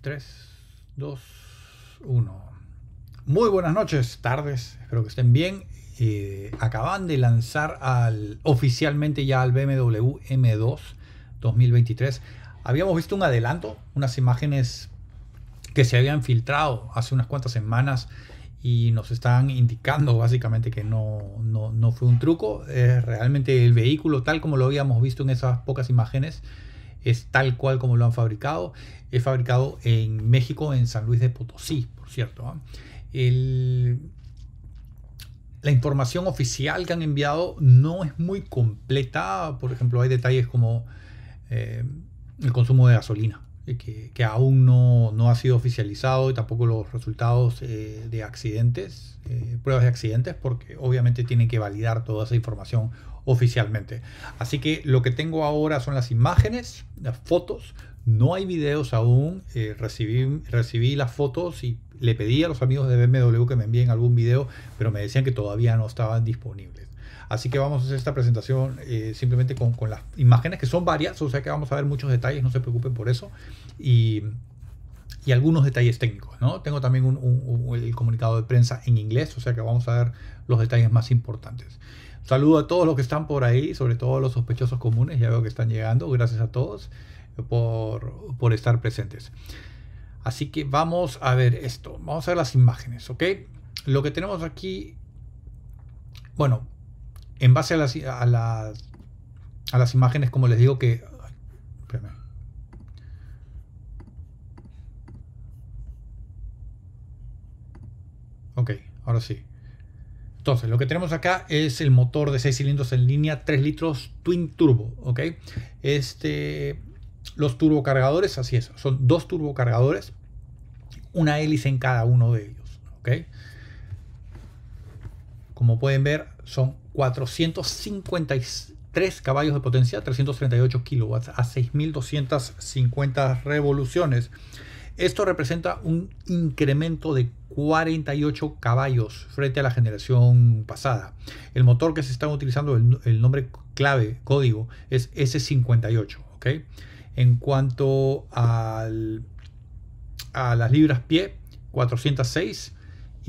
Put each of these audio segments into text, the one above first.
3, 2, 1. Muy buenas noches, tardes, espero que estén bien. Eh, acaban de lanzar al, oficialmente ya al BMW M2 2023. Habíamos visto un adelanto, unas imágenes que se habían filtrado hace unas cuantas semanas y nos están indicando básicamente que no, no, no fue un truco. Realmente el vehículo, tal como lo habíamos visto en esas pocas imágenes, es tal cual como lo han fabricado. Es fabricado en México, en San Luis de Potosí, por cierto. la información oficial que han enviado no es muy completa. Por ejemplo, hay detalles como eh, el consumo de gasolina, eh, que, aún no, ha sido oficializado y tampoco los resultados eh, de accidentes, pruebas de accidentes, porque obviamente tienen que validar toda esa información oficialmente. Así que lo que tengo ahora son las imágenes, las fotos. No hay videos aún. Eh, recibí, recibí las fotos y le pedí a los amigos de BMW que me envíen algún video, pero me decían que todavía no estaban disponibles. Así que vamos a hacer esta presentación eh, simplemente con, las imágenes, que son varias, o sea que vamos a ver muchos detalles, no se preocupen por eso. Y, algunos detalles técnicos. ¿no? Tengo también el comunicado de prensa en inglés, o sea que vamos a ver los detalles más importantes. Saludo a todos los que están por ahí, sobre todo los sospechosos comunes, ya veo que están llegando, gracias a todos por, estar presentes. Así que vamos a ver esto, vamos a ver las imágenes, ¿ok? Lo que tenemos aquí, bueno, en base a las, a las, a las imágenes, como les digo que... Ok, ahora sí. Entonces, lo que tenemos acá es el motor de 6 cilindros en línea, 3 litros Twin Turbo, ¿ok? Este, los turbocargadores, así es, son dos turbocargadores, una hélice en cada uno de ellos, ¿ok? Como pueden ver, son 453 caballos de potencia, 338 kilowatts a 6250 revoluciones. Esto representa un incremento de 48 caballos frente a la generación pasada. El motor que se está utilizando, el, nombre clave, código, es S58. En cuanto al, a las libras pie, 406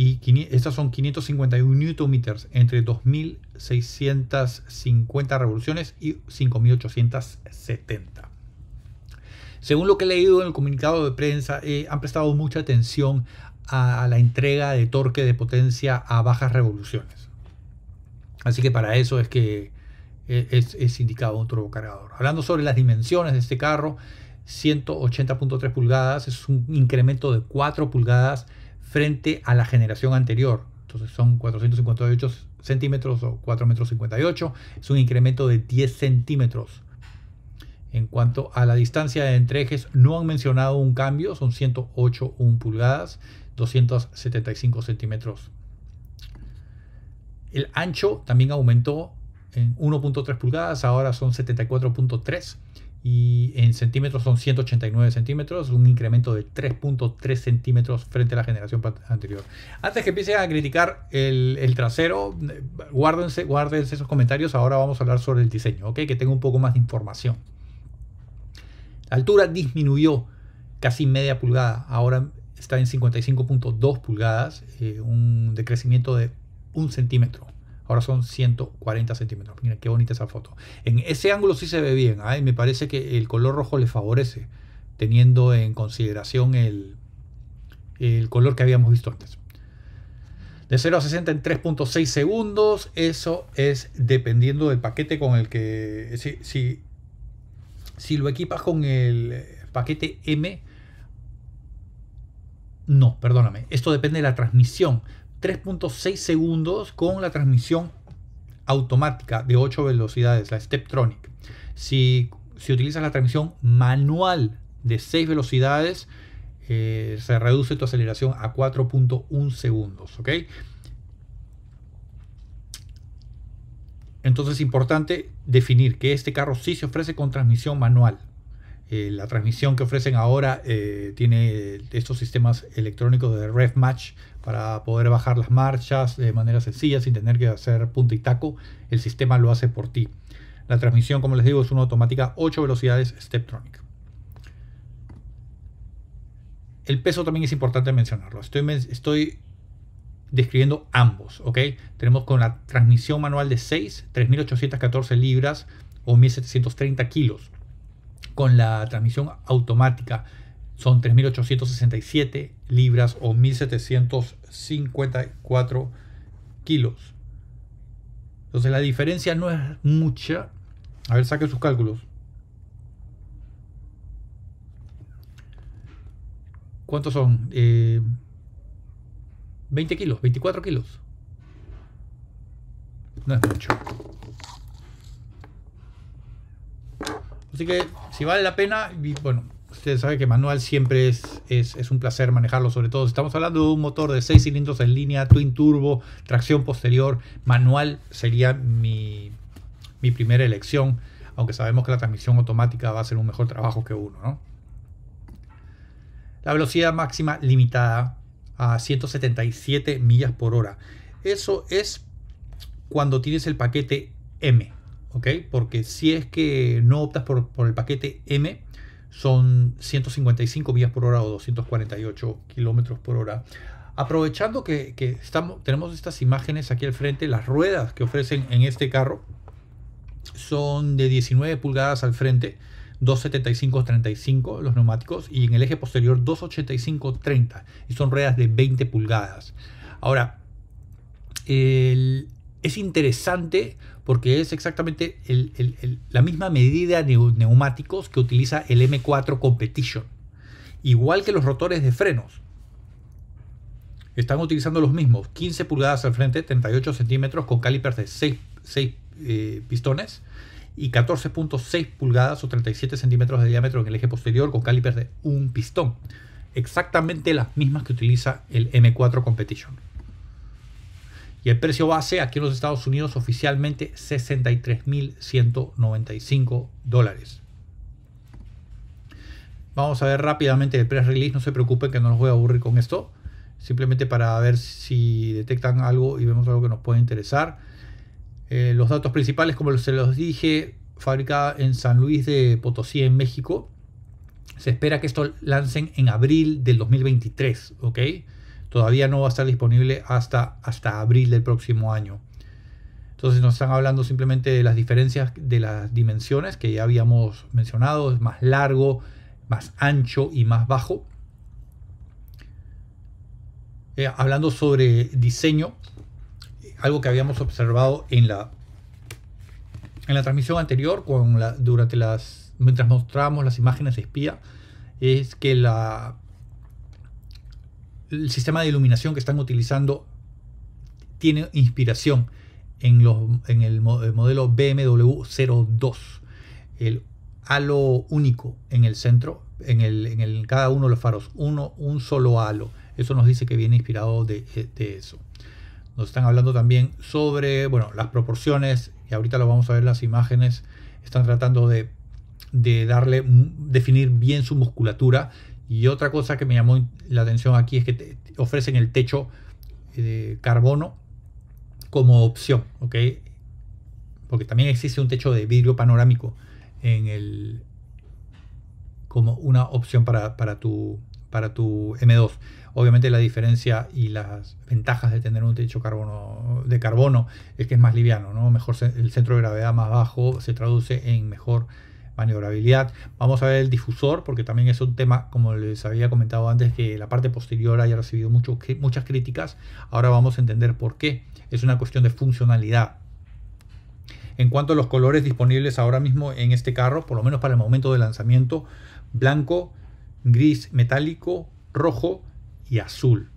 y estas son 551 Nm entre 2.650 revoluciones y 5.870. Según lo que he leído en el comunicado de prensa, eh, han prestado mucha atención a, la entrega de torque de potencia a bajas revoluciones. Así que para eso es que eh, es, indicado un turbocargador. Hablando sobre las dimensiones de este carro, 180.3 pulgadas es un incremento de 4 pulgadas frente a la generación anterior. Entonces son 458 centímetros o 4 metros 58. Es un incremento de 10 centímetros en cuanto a la distancia de entre ejes, no han mencionado un cambio, son 108 pulgadas, 275 centímetros. El ancho también aumentó en 1.3 pulgadas, ahora son 74.3 y en centímetros son 189 centímetros, un incremento de 3.3 centímetros frente a la generación anterior. Antes que empiecen a criticar el, trasero, guárdense, guárdense esos comentarios, ahora vamos a hablar sobre el diseño, ¿ok? Que tengo un poco más de información. La altura disminuyó casi media pulgada, ahora está en 55.2 pulgadas, eh, un decrecimiento de un centímetro. Ahora son 140 centímetros. Miren qué bonita esa foto. En ese ángulo sí se ve bien. ¿eh? Me parece que el color rojo le favorece, teniendo en consideración el, el color que habíamos visto antes. De 0 a 60 en 3.6 segundos. Eso es dependiendo del paquete con el que... Si, si si lo equipas con el paquete M, no, perdóname, esto depende de la transmisión. 3.6 segundos con la transmisión automática de 8 velocidades, la Steptronic. Si, si utilizas la transmisión manual de 6 velocidades, eh, se reduce tu aceleración a 4.1 segundos. ¿ok? Entonces es importante definir que este carro sí se ofrece con transmisión manual. Eh, la transmisión que ofrecen ahora eh, tiene estos sistemas electrónicos de Rev Match para poder bajar las marchas de manera sencilla sin tener que hacer punta y taco. El sistema lo hace por ti. La transmisión, como les digo, es una automática 8 velocidades Steptronic. el peso también es importante mencionarlo. Estoy, estoy describiendo ambos, ¿ok? Tenemos con la transmisión manual de 6, 3.814 libras o 1.730 kilos. Con la transmisión automática son 3.867 libras o 1.754 kilos. Entonces la diferencia no es mucha. A ver, saquen sus cálculos. ¿Cuántos son? Eh, 20 kilos, 24 kilos. No es mucho. Así que si vale la pena, bueno, ustedes saben que manual siempre es, es, un placer manejarlo, sobre todo estamos hablando de un motor de 6 cilindros en línea, twin turbo, tracción posterior, manual sería mi, mi primera elección, aunque sabemos que la transmisión automática va a hacer un mejor trabajo que uno, ¿no? La velocidad máxima limitada a 177 millas por hora. Eso es cuando tienes el paquete M, ¿ok? Porque si es que no optas por, el paquete M, son 155 millas por hora o 248 kilómetros por hora. Aprovechando que, estamos, tenemos estas imágenes aquí al frente, las ruedas que ofrecen en este carro son de 19 pulgadas al frente 275-35 los neumáticos y en el eje posterior 285-30 y son ruedas de 20 pulgadas. Ahora, es interesante porque es exactamente la misma medida de neumáticos que utiliza el M4 Competition, igual que los rotores de frenos. Están utilizando los mismos, 15 pulgadas al frente, 38 centímetros con calipers de 6, eh, pistones y 14.6 pulgadas o 37 centímetros de diámetro en el eje posterior con calipers de un pistón. Exactamente las mismas que utiliza el M4 Competition. Y el precio base aquí en los Estados Unidos oficialmente 63.195 dólares. Vamos a ver rápidamente el press release. No se preocupen que no los voy a aburrir con esto. Simplemente para ver si detectan algo y vemos algo que nos puede interesar. Eh, los datos principales, como se los dije, fabricada en San Luis de Potosí, en México. Se espera que esto lancen en abril del 2023, ¿ok? Todavía no va a estar disponible hasta, hasta abril del próximo año. Entonces nos están hablando simplemente de las diferencias de las dimensiones que ya habíamos mencionado. Es más largo, más ancho y más bajo. Eh, hablando sobre diseño, algo que habíamos observado en la, en la transmisión anterior, con la, durante las, mientras mostrábamos las imágenes de espía, es que la, el sistema de iluminación que están utilizando tiene inspiración en, los, en el, modelo BMW 02. El halo único en el centro, en, el, en el, cada uno de los faros, uno, un solo halo. Eso nos dice que viene inspirado de, de eso. Nos están hablando también sobre, bueno, las proporciones, y ahorita lo vamos a ver las imágenes, están tratando de, darle, definir bien su musculatura. Y otra cosa que me llamó la atención aquí es que ofrecen el techo de carbono como opción, ¿ok? Porque también existe un techo de vidrio panorámico en el como una opción para, para, tu, para tu M2. Obviamente la diferencia y las ventajas de tener un techo carbono, de carbono es que es más liviano, ¿no? Mejor el centro de gravedad más bajo se traduce en mejor maniobrabilidad. Vamos a ver el difusor, porque también es un tema, como les había comentado antes, que la parte posterior haya recibido muchas críticas. Ahora vamos a entender por qué. Es una cuestión de funcionalidad. En cuanto a los colores disponibles ahora mismo en este carro, por lo menos para el momento de lanzamiento, blanco, gris metálico, rojo y azul.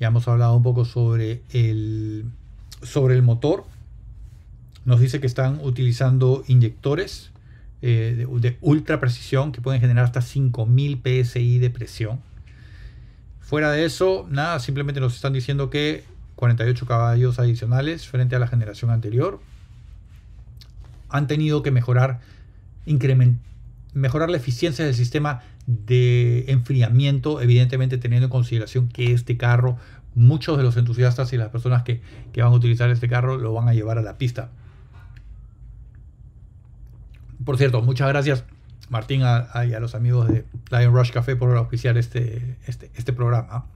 Ya hemos hablado un poco sobre el, sobre el motor. Nos dice que están utilizando inyectores eh, de, ultra precisión que pueden generar hasta 5000 psi de presión. Fuera de eso, nada, simplemente nos están diciendo que 48 caballos adicionales frente a la generación anterior. Han tenido que mejorar, mejorar la eficiencia del sistema de enfriamiento, evidentemente teniendo en consideración que este carro, muchos de los entusiastas y las personas que, van a utilizar este carro lo van a llevar a la pista. Por cierto, muchas gracias Martín a, y a los amigos de Lion Rush Café por auspiciar este, este, este programa.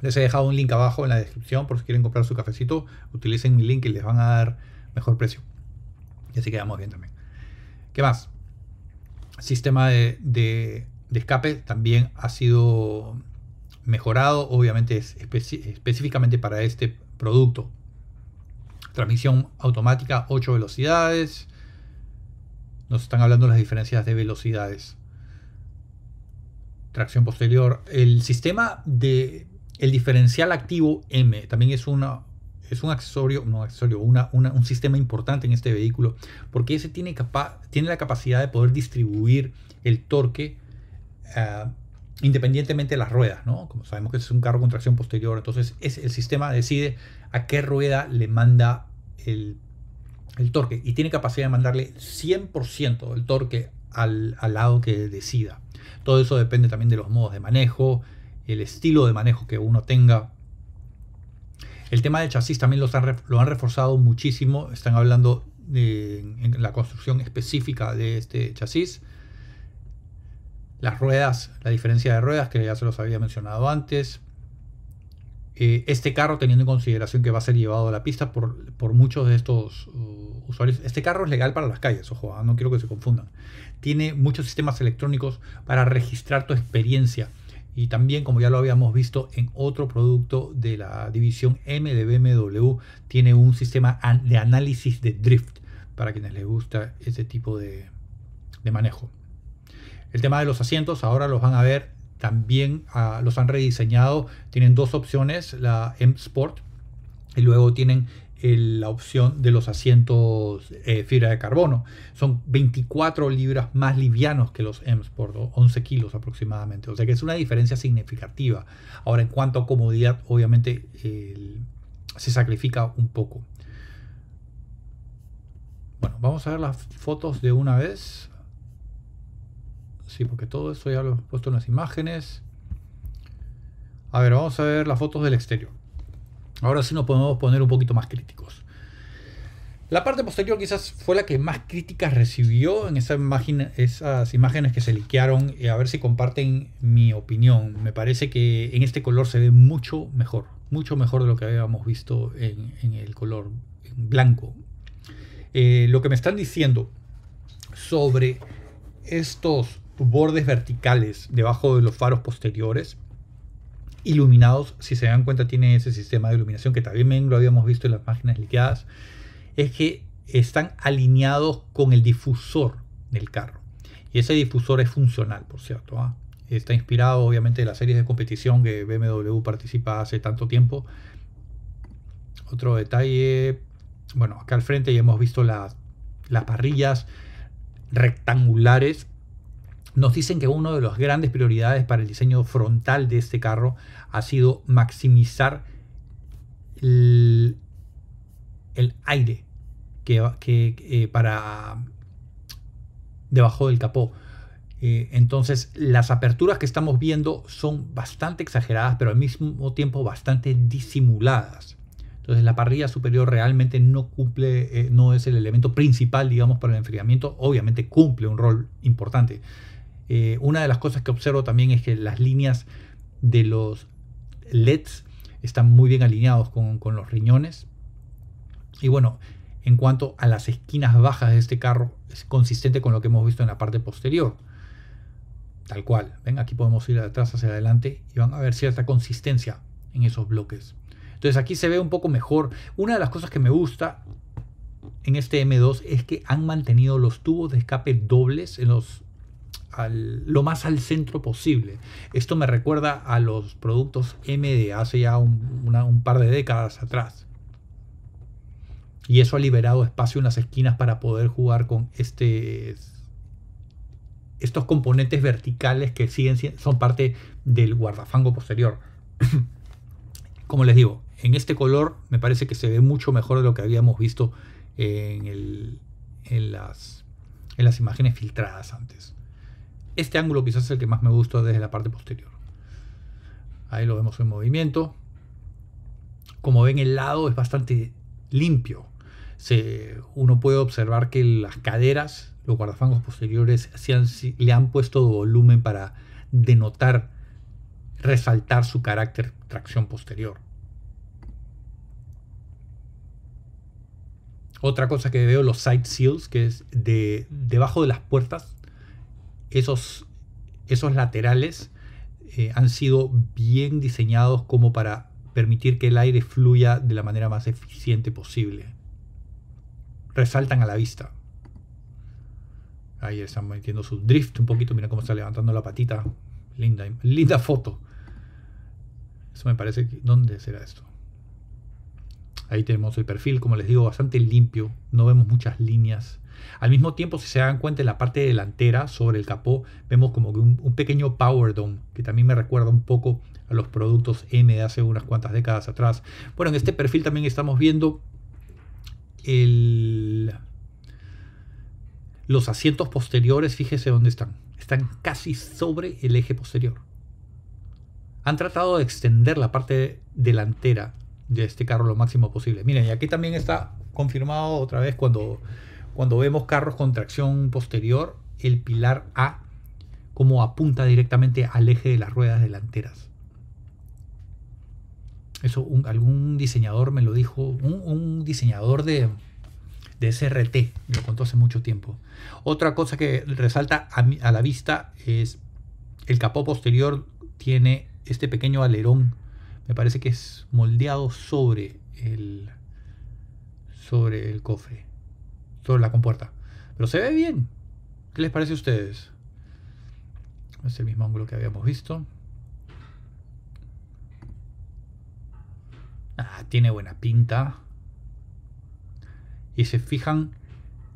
Les he dejado un link abajo en la descripción por si quieren comprar su cafecito. Utilicen mi link y les van a dar mejor precio. Y así quedamos bien también. ¿Qué más? Sistema de, de, escape también ha sido mejorado, obviamente es específicamente para este producto. Transmisión automática 8 velocidades. Nos están hablando las diferencias de velocidades. Tracción posterior. El sistema de el diferencial activo M también es una es un accesorio, no accesorio, una, un sistema importante en este vehículo, porque ese tiene, tiene la capacidad de poder distribuir el torque uh, independientemente de las ruedas, ¿no? Como sabemos que es un carro con tracción posterior, entonces es, el sistema decide a qué rueda le manda el, el torque y tiene capacidad de mandarle 100% del torque al, al, lado que decida. Todo eso depende también de los modos de manejo, el estilo de manejo que uno tenga. El tema del chasis también lo han reforzado muchísimo. Están hablando de en la construcción específica de este chasis. Las ruedas, la diferencia de ruedas que ya se los había mencionado antes. Eh, este carro, teniendo en consideración que va a ser llevado a la pista por, por muchos de estos uh, usuarios, este carro es legal para las calles, ojo, ah, no quiero que se confundan. Tiene muchos sistemas electrónicos para registrar tu experiencia y también, como ya lo habíamos visto en otro producto de la división M de BMW, tiene un sistema de análisis de drift para quienes les gusta ese tipo de, manejo. El tema de los asientos, ahora los van a ver, también ah, los han rediseñado. Tienen dos opciones, la M Sport y luego tienen la opción de los asientos eh, fibra de carbono. Son 24 libras más livianos que los M Sport, 11 kilos aproximadamente. O sea que es una diferencia significativa. Ahora, en cuanto a comodidad, obviamente se sacrifica un poco. Bueno, vamos a ver las fotos de una vez. Sí, porque todo eso ya lo he puesto en las imágenes. A ver, vamos a ver las fotos del exterior. Ahora sí nos podemos poner un poquito más críticos. La parte posterior quizás fue la que más críticas recibió en esa imagen, esas imágenes que se liquearon. a ver si comparten mi opinión. Me parece que en este color se ve mucho mejor. Mucho mejor de lo que habíamos visto en, el color blanco. Eh, lo que me están diciendo sobre estos bordes verticales debajo de los faros posteriores iluminados, si se dan cuenta tiene ese sistema de iluminación que también lo habíamos visto en las máquinas liqueadas, es que están alineados con el difusor del carro. Y ese difusor es funcional, por cierto. ¿ah? Está inspirado obviamente de las series de competición que BMW participa hace tanto tiempo. Otro detalle, bueno, acá al frente ya hemos visto las, las parrillas rectangulares nos dicen que una de las grandes prioridades para el diseño frontal de este carro ha sido maximizar el, aire que, eh, para debajo del capó. Eh, entonces las aperturas que estamos viendo son bastante exageradas, pero al mismo tiempo bastante disimuladas. Entonces la parrilla superior realmente no cumple, eh, no es el elemento principal, digamos, para el enfriamiento. Obviamente cumple un rol importante, eh, una de las cosas que observo también es que las líneas de los LEDs están muy bien alineados con, los riñones. Y bueno, en cuanto a las esquinas bajas de este carro, es consistente con lo que hemos visto en la parte posterior. Tal cual. Ven, aquí podemos ir atrás hacia adelante y van a ver cierta consistencia en esos bloques. Entonces aquí se ve un poco mejor. Una de las cosas que me gusta en este M2 es que han mantenido los tubos de escape dobles en los lo más al centro posible. Esto me recuerda a los productos M de hace ya un, par de décadas atrás. Y eso ha liberado espacio en las esquinas para poder jugar con este, estos componentes verticales que siguen son parte del guardafango posterior. Como les digo, en este color me parece que se ve mucho mejor de lo que habíamos visto en las imágenes filtradas antes. Este ángulo quizás es el que más me gusta desde la parte posterior. Ahí lo vemos en movimiento. Como ven, el lado es bastante limpio. Se, uno puede observar que las caderas los guardafangos posteriores le han puesto volumen para denotar, resaltar su carácter tracción posterior. Otra cosa que veo, los side seals, que es de debajo de las puertas, esos, esos laterales eh, han sido bien diseñados como para permitir que el aire fluya de la manera más eficiente posible. Resaltan a la vista. Ahí están metiendo su drift un poquito. Mira cómo está levantando la patita. Linda, linda foto. Eso me parece que... ¿Dónde será esto? Ahí tenemos el perfil, como les digo, bastante limpio. No vemos muchas líneas. Al mismo tiempo, si se dan cuenta en la parte delantera, sobre el capó, vemos como que un, pequeño power dome, que también me recuerda un poco a los productos M de hace unas cuantas décadas atrás. Bueno, en este perfil también estamos viendo los asientos posteriores, fíjese dónde están. Están casi sobre el eje posterior. Han tratado de extender la parte delantera de este carro lo máximo posible. Miren, y aquí también está confirmado otra vez cuando, cuando vemos carros con tracción posterior, el pilar A como apunta directamente al eje de las ruedas delanteras. Eso algún diseñador me lo dijo, un, diseñador de, de SRT, me lo contó hace mucho tiempo. Otra cosa que resalta a, a la vista es el capó posterior tiene este pequeño alerón me parece que es moldeado sobre el sobre el cofre, sobre la compuerta. Pero se ve bien. ¿Qué les parece a ustedes? Es el mismo ángulo que habíamos visto. Ah, tiene buena pinta. Y se fijan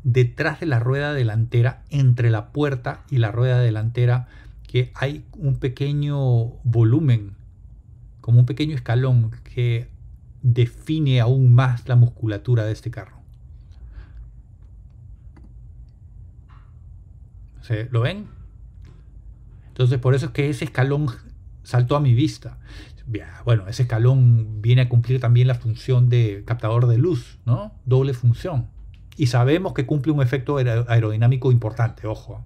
detrás de la rueda delantera, entre la puerta y la rueda delantera, que hay un pequeño volumen como un pequeño escalón que define aún más la musculatura de este carro. ¿Lo ven? Entonces por eso es que ese escalón saltó a mi vista. Bueno, ese escalón viene a cumplir también la función de captador de luz, ¿no? Doble función. Y sabemos que cumple un efecto aerodinámico importante, ojo.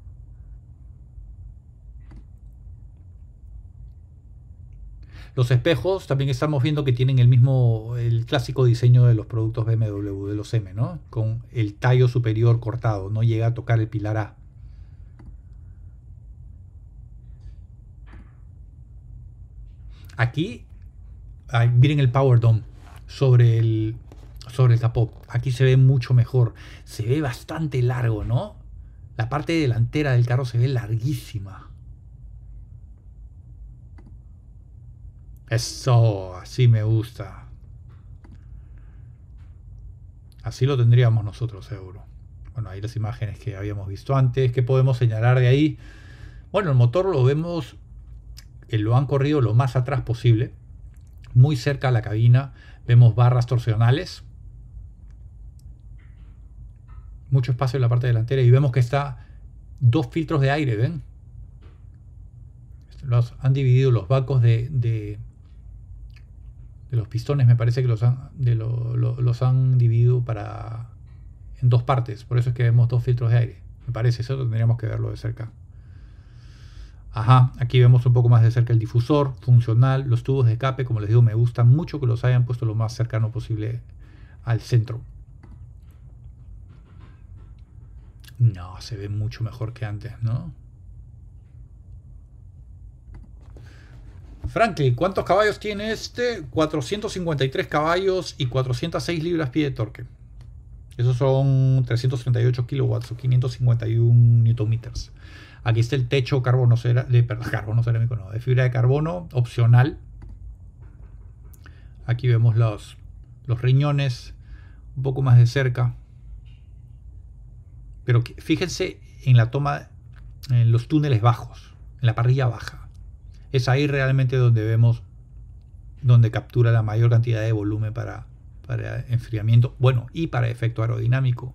Los espejos también estamos viendo que tienen el mismo, el clásico diseño de los productos BMW, de los M, ¿no? Con el tallo superior cortado, no llega a tocar el pilar A. Aquí, miren el Power Dome sobre el, sobre el capó. Aquí se ve mucho mejor. Se ve bastante largo, ¿no? La parte delantera del carro se ve larguísima. Eso, así me gusta. Así lo tendríamos nosotros, seguro. Bueno, ahí las imágenes que habíamos visto antes. ¿Qué podemos señalar de ahí? Bueno, el motor lo vemos, lo han corrido lo más atrás posible. Muy cerca a la cabina. Vemos barras torsionales. Mucho espacio en la parte delantera. Y vemos que está dos filtros de aire, ¿ven? Los, han dividido los bancos de de los pistones me parece que los han, de los han dividido para en dos partes. Por eso es que vemos dos filtros de aire. Me parece, eso tendríamos que verlo de cerca. Ajá, aquí vemos un poco más de cerca el difusor funcional, los tubos de escape, como les digo, me gusta mucho que los hayan puesto lo más cercano posible al centro. No, se ve mucho mejor que antes, ¿no? Franklin, ¿cuántos caballos tiene este? 453 caballos y 406 libras-pie de torque. Esos son 338 kilowatts o 551 newton-meters. Aquí está el techo carbono, de, carbono cerámico, no, de fibra de carbono opcional. Aquí vemos los, los riñones un poco más de cerca. Pero fíjense en la toma, en los túneles bajos, en la parrilla baja. Es ahí realmente donde vemos, donde captura la mayor cantidad de volumen para, para enfriamiento, bueno, y para efecto aerodinámico.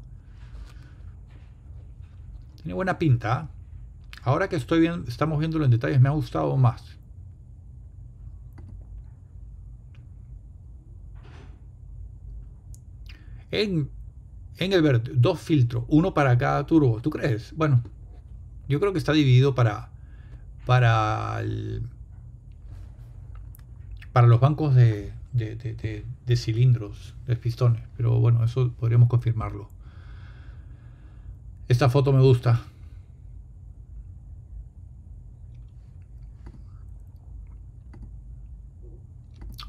Tiene buena pinta. ¿Ah? Ahora que estoy viendo, estamos viéndolo en detalles, me ha gustado más. En, En el verde, dos filtros, uno para cada turbo. ¿Tú crees? Bueno, yo creo que está dividido para, para, para los bancos de, de, cilindros, de pistones. Pero bueno, eso podríamos confirmarlo. Esta foto me gusta.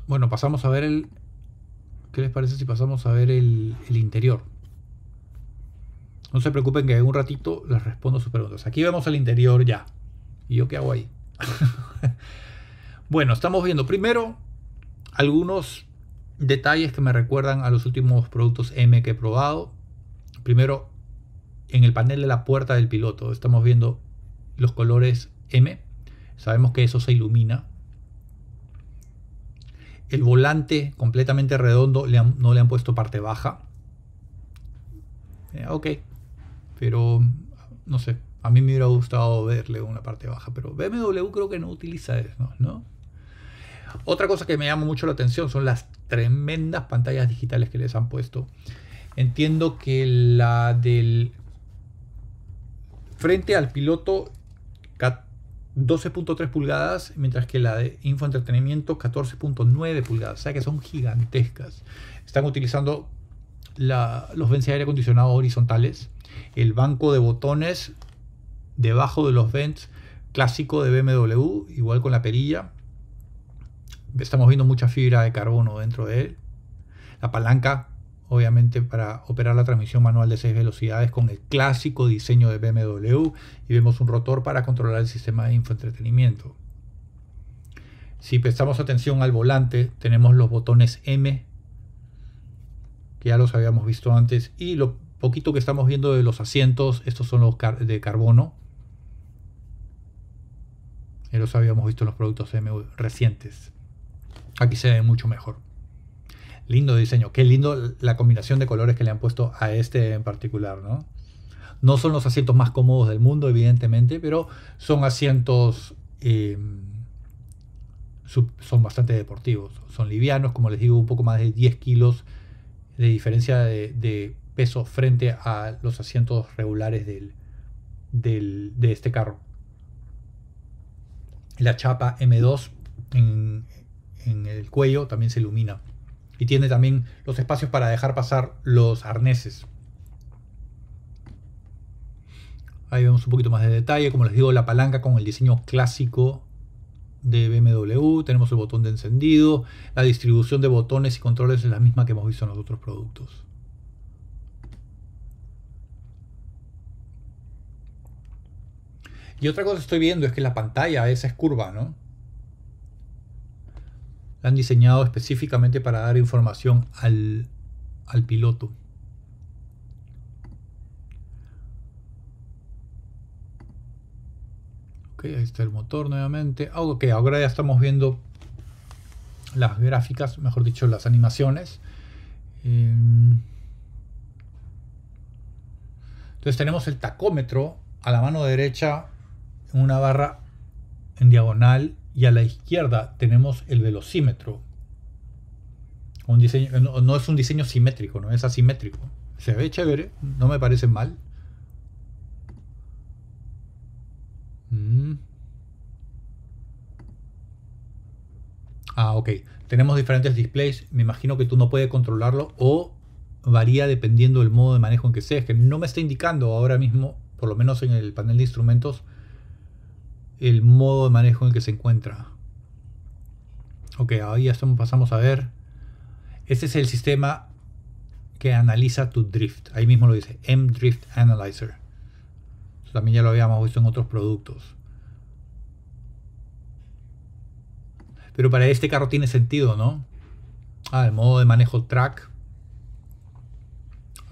Bueno, pasamos a ver el... ¿Qué les parece si pasamos a ver el, interior? No se preocupen que en un ratito les respondo sus preguntas. Aquí vemos el interior ya. ¿Y yo qué hago ahí? bueno, estamos viendo primero algunos detalles que me recuerdan a los últimos productos M que he probado. Primero, en el panel de la puerta del piloto estamos viendo los colores M. Sabemos que eso se ilumina. El volante completamente redondo no le han puesto parte baja. Eh, ok, pero no sé, a mí me hubiera gustado verle una parte baja, pero BMW creo que no utiliza eso, ¿no? Otra cosa que me llama mucho la atención son las tremendas pantallas digitales que les han puesto. Entiendo que la del frente al piloto 12.3 pulgadas, mientras que la de infoentretenimiento 14.9 pulgadas, o sea que son gigantescas. Están utilizando los vents de aire acondicionado horizontales el banco de botones debajo de los vents clásico de BMW, igual con la perilla. Estamos viendo mucha fibra de carbono dentro de él. La palanca, obviamente, para operar la transmisión manual de 6 velocidades con el clásico diseño de BMW. Y vemos un rotor para controlar el sistema de infoentretenimiento. Si prestamos atención al volante, tenemos los botones M, que ya los habíamos visto antes, y lo poquito que estamos viendo de los asientos, estos son los de carbono. Ya los habíamos visto en los productos M recientes. Aquí se ve mucho mejor. Lindo diseño. Qué lindo la combinación de colores que le han puesto a este en particular, ¿no? No son los asientos más cómodos del mundo, evidentemente, pero son asientos... Em, son bastante deportivos. Son livianos, como les digo, un poco más de 10 kilos de diferencia de peso frente a los asientos regulares del, de este carro. La chapa M2 en, en el cuello también se ilumina. Y tiene también los espacios para dejar pasar los arneses. Ahí vemos un poquito más de detalle. Como les digo, la palanca con el diseño clásico de BMW. Tenemos el botón de encendido. La distribución de botones y controles es la misma que hemos visto en los otros productos. Y otra cosa que estoy viendo es que la pantalla esa es curva, ¿no? La han diseñado específicamente para dar información al, al piloto. Ok, ahí está el motor nuevamente. Ah, ok, ahora ya estamos viendo las gráficas, mejor dicho, las animaciones. Em, entonces tenemos el tacómetro a la mano derecha una barra en diagonal y a la izquierda tenemos el velocímetro. Un diseño, no, es un diseño simétrico, no es asimétrico. Se ve chévere, no me parece mal. Mm. Ah, ok. Tenemos diferentes displays. Me imagino que tú no puedes controlarlo o varía dependiendo del modo de manejo en que sea. Es que no me está indicando ahora mismo, por lo menos en el panel de instrumentos, el modo de manejo en el que se encuentra. Ok, ahí ya pasamos a ver. Este es el sistema que analiza tu drift. Ahí mismo lo dice, M-Drift Analyzer. También ya lo habíamos visto en otros productos. Pero para este carro tiene sentido, ¿no? Ah, el modo de manejo track.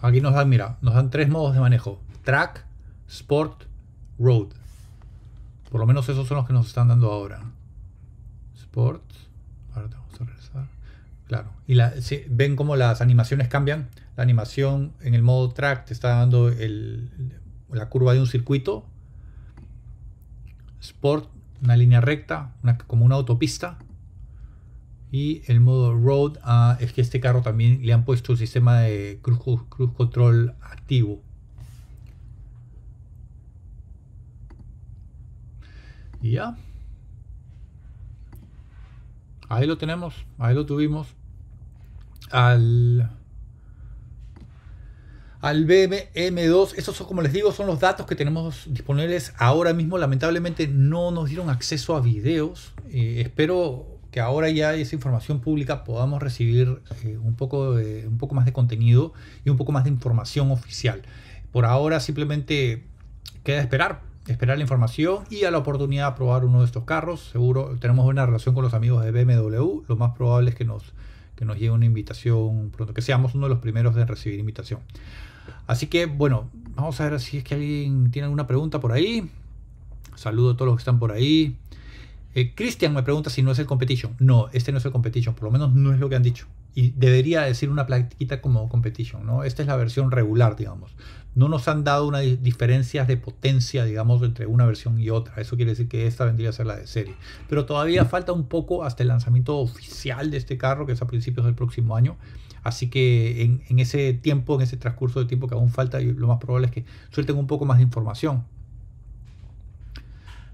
Aquí nos dan, mira, nos dan tres modos de manejo. Track, Sport, Road. Por lo menos esos son los que nos están dando ahora. Sport. Ahora vamos a regresar. Claro. Y la, ven cómo las animaciones cambian. La animación en el modo track te está dando la curva de un circuito. Sport, una línea recta, como una autopista. Y el modo Road ah, es que este carro también le han puesto el sistema de cruz, cruz control activo. Ahí lo tenemos, ahí lo tuvimos. Al al BM2. Estos son, como les digo, son los datos que tenemos disponibles ahora mismo. Lamentablemente no nos dieron acceso a videos. Eh, espero que ahora ya esa información pública podamos recibir eh, un, poco un poco más de contenido y un poco más de información oficial. Por ahora simplemente queda esperar, esperar la información y a la oportunidad de probar uno de estos carros. Seguro tenemos buena relación con los amigos de BMW. Lo más probable es que nos, que nos llegue una invitación pronto, que seamos uno de los primeros en recibir invitación. Así que bueno, vamos a ver si es que alguien tiene alguna pregunta por ahí. Saludo a todos los que están por ahí. Eh, Cristian me pregunta si no es el competition. No, este no es el competition, por lo menos no es lo que han dicho. Y debería decir una plaquita como competition, ¿no? Esta es la versión regular, digamos. No nos han dado una diferencias de potencia, digamos, entre una versión y otra. Eso quiere decir que esta vendría a ser la de serie. Pero todavía falta un poco hasta el lanzamiento oficial de este carro, que es a principios del próximo año. Así que en, ese tiempo, en ese transcurso de tiempo que aún falta, lo más probable es que suelten un poco más de información.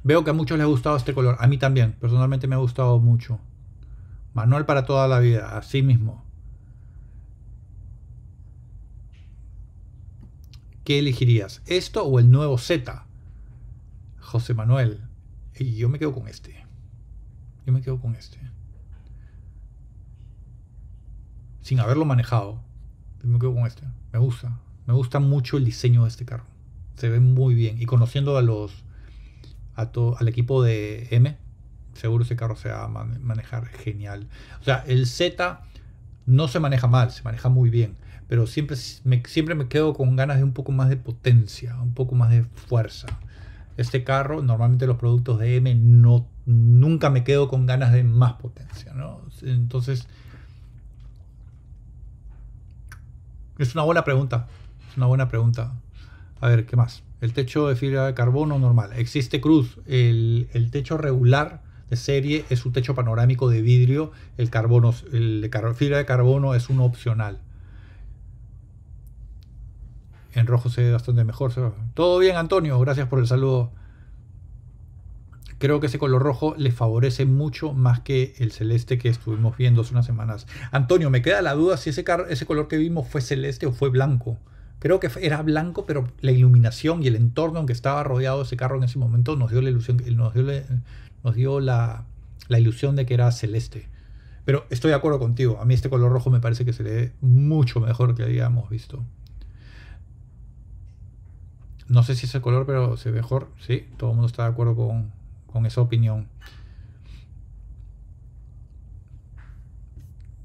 Veo que a muchos les ha gustado este color. A mí también, personalmente me ha gustado mucho. Manual para toda la vida, así mismo. ¿Qué elegirías? ¿Esto o el nuevo Z? José Manuel. Y yo me quedo con este. Yo me quedo con este sin haberlo manejado. Me quedo con este. Me gusta. Me gusta mucho el diseño de este carro. Se ve muy bien. Y conociendo a los a al equipo de M, seguro ese carro se va a manejar genial. O sea, el Z no se maneja mal, se maneja muy bien. Pero siempre me, siempre me quedo con ganas de un poco más de potencia, un poco más de fuerza. Este carro, normalmente los productos de M, no, nunca me quedo con ganas de más potencia. ¿no? Entonces, Es una buena pregunta. Es una buena pregunta. A ver, ¿qué más? El techo de fibra de carbono normal. Existe cruz. El, techo regular serie es un techo panorámico de vidrio. El carbono, el fibra de carbono es uno opcional. En rojo se ve bastante mejor. Todo bien, Antonio. Gracias por el saludo. Creo que ese color rojo le favorece mucho más que el celeste que estuvimos viendo hace unas semanas. Antonio, me queda la duda si ese, ese color que vimos fue celeste o fue blanco. Creo que era blanco, pero la iluminación y el entorno en que estaba rodeado ese carro en ese momento nos dio la ilusión, nos dio, nos dio la, la ilusión de que era celeste. Pero estoy de acuerdo contigo. A mí este color rojo me parece que se ve mucho mejor que habíamos visto. No sé si es el color, pero se ve mejor. Sí, todo el mundo está de acuerdo con, con esa opinión.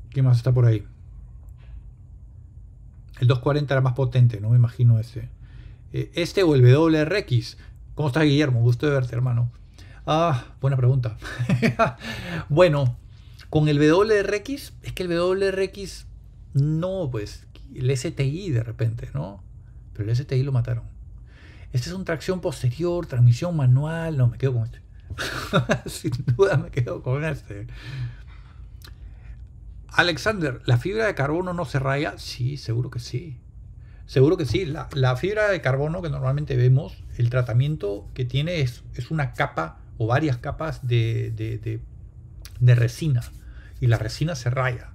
¿Qué más está por ahí? El 240 era más potente, no me imagino ese. Eh, este o el WRX. ¿Cómo estás, Guillermo? Gusto de verte, hermano. Ah, buena pregunta. bueno, con el WRX, es que el WRX no, pues, el STI de repente, ¿no? Pero el STI lo mataron. Este es un tracción posterior, transmisión manual. No, me quedo con este. Sin duda me quedo con este. Alexander, ¿la fibra de carbono no se raya? Sí, seguro que sí. Seguro que sí. La, fibra de carbono que normalmente vemos, el tratamiento que tiene es, es una capa o varias capas de, de, resina. Y la resina se raya.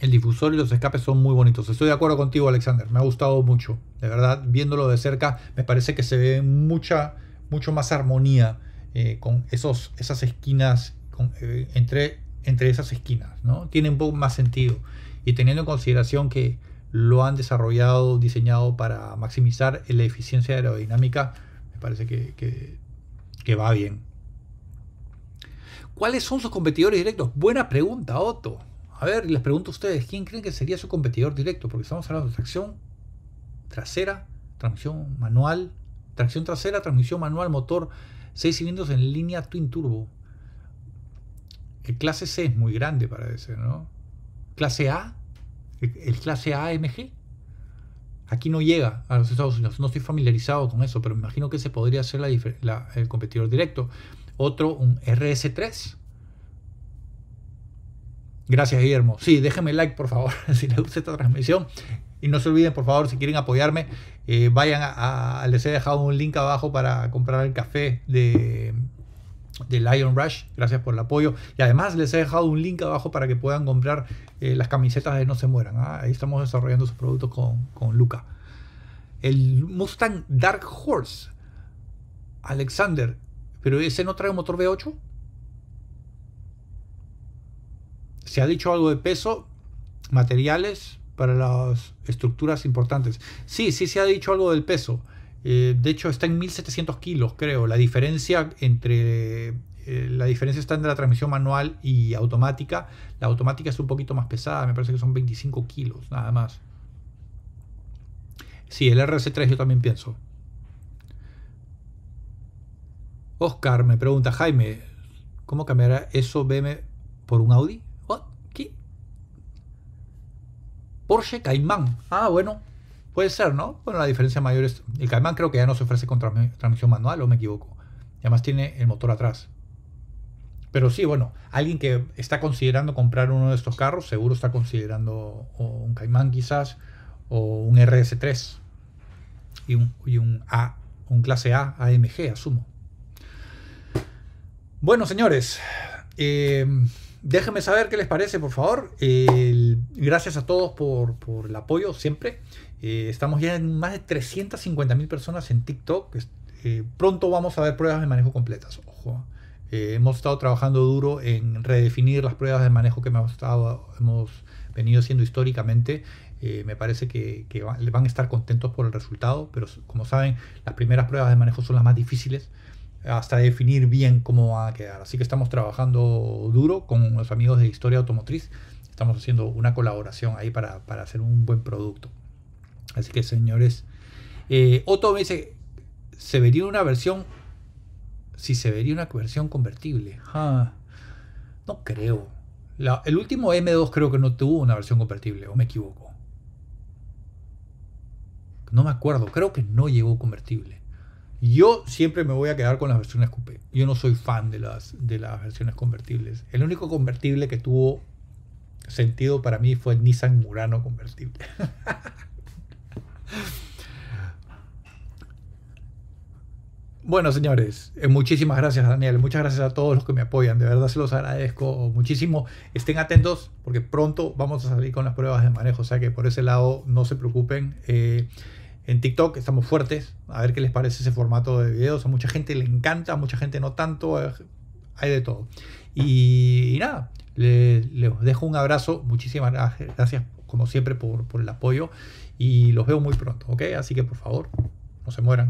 El difusor y los escapes son muy bonitos. Estoy de acuerdo contigo, Alexander. Me ha gustado mucho. De verdad, viéndolo de cerca, me parece que se ve mucha, mucho más armonía eh, con esos, esas esquinas, eh, entre, entre esas esquinas. ¿no? Tiene un poco más sentido. Y teniendo en consideración que lo han desarrollado, diseñado para maximizar la eficiencia aerodinámica, parece que, que va bien. ¿Cuáles son sus competidores directos? Buena pregunta, Otto. A ver, les pregunto a ustedes, ¿quién creen que sería su competidor directo? Porque estamos hablando de tracción trasera, transmisión manual, tracción trasera, transmisión manual, motor 6 cilindros en línea Twin Turbo. El clase C es muy grande para ese, ¿no? Clase A, el, clase A AMG, Aquí no llega a los Estados Unidos. No estoy familiarizado con eso, pero me imagino que se podría hacer la, la, el competidor directo. Otro, un RS3. Gracias, Guillermo. Sí, déjenme like, por favor, si les gusta esta transmisión. Y no se olviden, por favor, si quieren apoyarme, eh, vayan a, Les he dejado un link abajo para comprar el café de de Lion Rush. Gracias por el apoyo. Y además les he dejado un link abajo para que puedan comprar eh, las camisetas de No se mueran. ¿ah? Ahí estamos desarrollando sus productos con, con Luca. El Mustang Dark Horse. Alexander. ¿Pero ese no trae un motor V8? Se ha dicho algo de peso, materiales para las estructuras importantes. Sí, sí se ha dicho algo del peso. Eh, de hecho, está en 1700 kilos, creo. La diferencia entre. Eh, la diferencia está entre la transmisión manual y automática. La automática es un poquito más pesada, me parece que son 25 kilos, nada más. Sí, el RS3 yo también pienso. Oscar me pregunta, Jaime, ¿cómo cambiará eso BM por un Audi? ¿Qué? Porsche Cayman. Ah, bueno, puede ser, ¿no? Bueno, la diferencia mayor es, el Cayman creo que ya no se ofrece con transmisión manual, o me equivoco. Y además tiene el motor atrás. Pero sí, bueno, alguien que está considerando comprar uno de estos carros, seguro está considerando un Cayman quizás, o un RS3 y un, A, un clase A AMG, asumo. Bueno, señores, eh, déjenme saber qué les parece, por favor. gracias a todos por, el apoyo siempre. Eh, estamos ya en más de 350 mil personas en TikTok. Eh, pronto vamos a ver pruebas de manejo completas. Ojo. hemos estado trabajando duro en redefinir las pruebas de manejo que hemos, estado, hemos venido haciendo históricamente. me parece que, van a estar contentos por el resultado, pero como saben, las primeras pruebas de manejo son las más difíciles hasta definir bien cómo va a quedar. Así que estamos trabajando duro con los amigos de Historia Automotriz. Estamos haciendo una colaboración ahí para, hacer un buen producto. Así que señores, eh, Otto me dice, ¿se vería una versión? Si se vería una versión convertible. No creo. el último M2 creo que no tuvo una versión convertible, o me equivoco. No me acuerdo, creo que no llegó convertible. Yo siempre me voy a quedar con las versiones coupé. Yo no soy fan de las, de las versiones convertibles. El único convertible que tuvo sentido para mí fue el Nissan Murano convertible. Bueno, señores, eh, muchísimas gracias, Daniel. Muchas gracias a todos los que me apoyan. De verdad se los agradezco muchísimo. Estén atentos porque pronto vamos a salir con las pruebas de manejo. O sea que por ese lado no se preocupen. Eh, en TikTok estamos fuertes, a ver qué les parece ese formato de videos. A mucha gente le encanta, a mucha gente no tanto, eh, hay de todo. Y, nada, les, dejo un abrazo, muchísimas gracias como siempre por, por el apoyo y los veo muy pronto, ¿ok? Así que por favor, no se mueran.